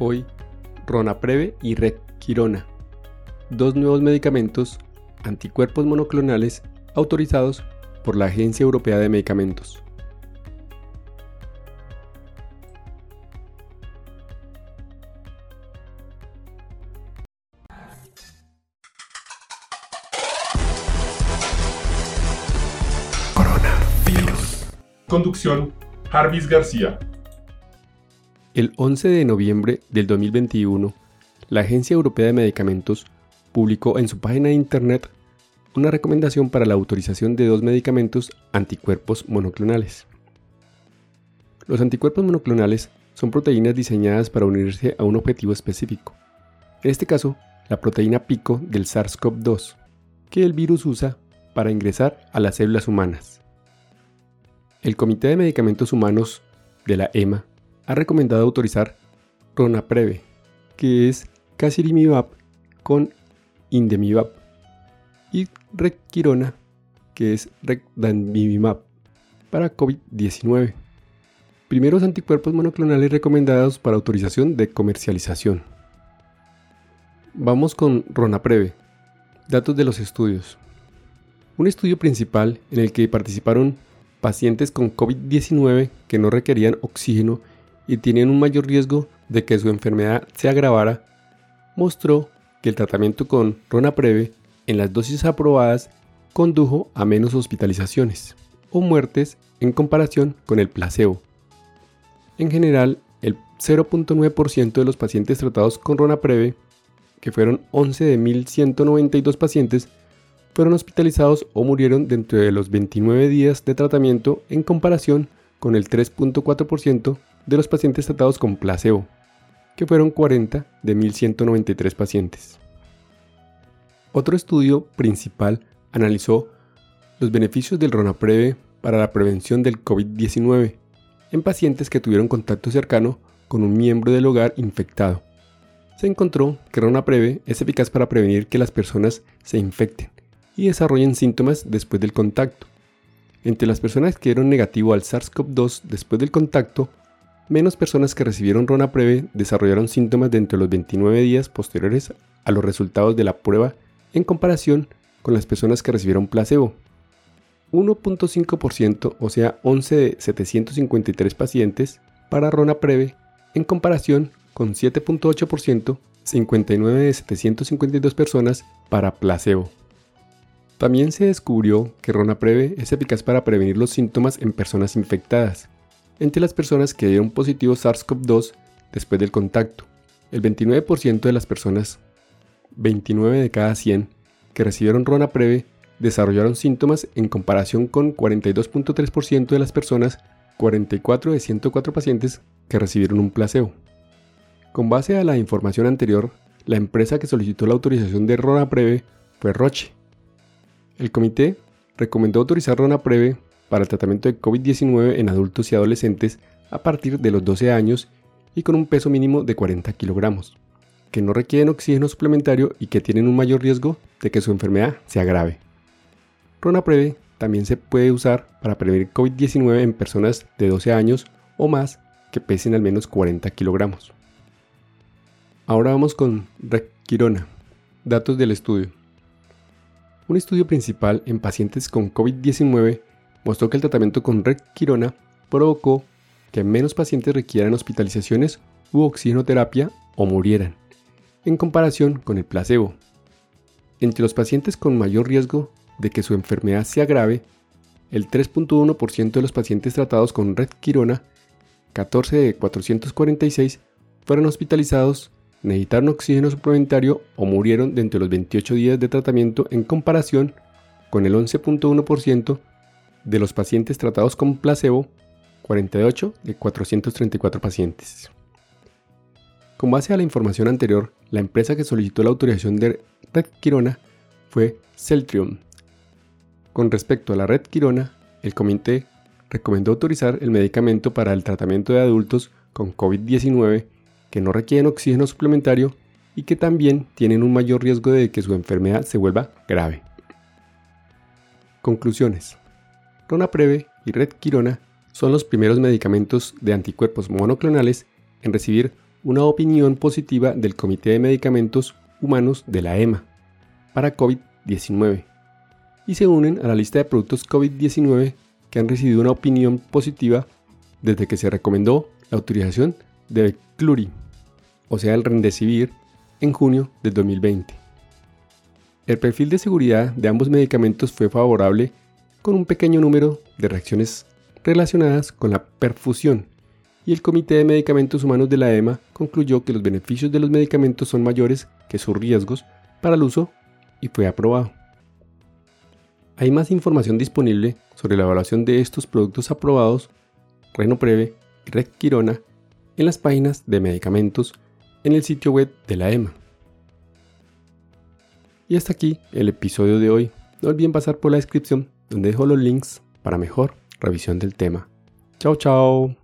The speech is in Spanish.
Hoy, Ronapreve y Redquirona, dos nuevos medicamentos anticuerpos monoclonales autorizados por la Agencia Europea de Medicamentos. Coronavirus. Conducción, Jarvis García. El 11 de noviembre del 2021, la Agencia Europea de Medicamentos publicó en su página de Internet una recomendación para la autorización de dos medicamentos anticuerpos monoclonales. Los anticuerpos monoclonales son proteínas diseñadas para unirse a un objetivo específico. En este caso, la proteína pico del SARS-CoV-2, que el virus usa para ingresar a las células humanas. El Comité de Medicamentos Humanos de la EMA ha recomendado autorizar Ronapreve, que es Casirimibab con Indemibab, y Requirona, que es Recdanmibimab, para COVID-19. Primeros anticuerpos monoclonales recomendados para autorización de comercialización. Vamos con Ronapreve. Datos de los estudios. Un estudio principal en el que participaron pacientes con COVID-19 que no requerían oxígeno y tienen un mayor riesgo de que su enfermedad se agravara, mostró que el tratamiento con Ronapreve en las dosis aprobadas condujo a menos hospitalizaciones o muertes en comparación con el placebo. En general, el 0.9% de los pacientes tratados con Ronapreve, que fueron 11 de 1.192 pacientes, fueron hospitalizados o murieron dentro de los 29 días de tratamiento en comparación con el 3.4% de los pacientes tratados con placebo, que fueron 40 de 1.193 pacientes. Otro estudio principal analizó los beneficios del Ronapreve para la prevención del COVID-19 en pacientes que tuvieron contacto cercano con un miembro del hogar infectado. Se encontró que Ronapreve es eficaz para prevenir que las personas se infecten y desarrollen síntomas después del contacto. Entre las personas que dieron negativo al SARS-CoV-2 después del contacto, menos personas que recibieron Ronapreve desarrollaron síntomas dentro de los 29 días posteriores a los resultados de la prueba en comparación con las personas que recibieron placebo. 1.5%, o sea, 11 de 753 pacientes para Ronapreve en comparación con 7.8%, 59 de 752 personas para placebo. También se descubrió que Ronapreve es eficaz para prevenir los síntomas en personas infectadas, entre las personas que dieron positivo SARS-CoV-2 después del contacto. El 29% de las personas, 29 de cada 100, que recibieron Ronapreve desarrollaron síntomas en comparación con 42.3% de las personas, 44 de 104 pacientes que recibieron un placebo. Con base a la información anterior, la empresa que solicitó la autorización de Ronapreve fue Roche. El comité recomendó autorizar Ronapreve para el tratamiento de COVID-19 en adultos y adolescentes a partir de los 12 años y con un peso mínimo de 40 kilogramos, que no requieren oxígeno suplementario y que tienen un mayor riesgo de que su enfermedad se agrave. Ronapreve también se puede usar para prevenir COVID-19 en personas de 12 años o más que pesen al menos 40 kilogramos. Ahora vamos con Requirona. Datos del estudio. Un estudio principal en pacientes con COVID-19 mostró que el tratamiento con Requirona provocó que menos pacientes requieran hospitalizaciones u oxigenoterapia o murieran, en comparación con el placebo. Entre los pacientes con mayor riesgo de que su enfermedad se agrave, el 3.1% de los pacientes tratados con Redquirona, 14 de 446, fueron hospitalizados, necesitaron oxígeno suplementario o murieron dentro de los 28 días de tratamiento en comparación con el 11.1% de los pacientes tratados con placebo, 48 de 434 pacientes. Con base a la información anterior, la empresa que solicitó la autorización de Red Quirona fue Celtrium. Con respecto a la Red Quirona, el comité recomendó autorizar el medicamento para el tratamiento de adultos con COVID-19 que no requieren oxígeno suplementario y que también tienen un mayor riesgo de que su enfermedad se vuelva grave. Conclusiones. Ronapreve y Red Quirona son los primeros medicamentos de anticuerpos monoclonales en recibir una opinión positiva del Comité de Medicamentos Humanos de la EMA para COVID-19 y se unen a la lista de productos COVID-19 que han recibido una opinión positiva desde que se recomendó la autorización de Cluri, o sea el Rendecivir, en junio del 2020. El perfil de seguridad de ambos medicamentos fue favorable con un pequeño número de reacciones relacionadas con la perfusión y el Comité de Medicamentos Humanos de la EMA concluyó que los beneficios de los medicamentos son mayores que sus riesgos para el uso y fue aprobado. Hay más información disponible sobre la evaluación de estos productos aprobados, Renopreve y Red Quirona, en las páginas de medicamentos en el sitio web de la EMA. Y hasta aquí el episodio de hoy. No olviden pasar por la descripción donde dejo los links para mejor revisión del tema. Chao, chao.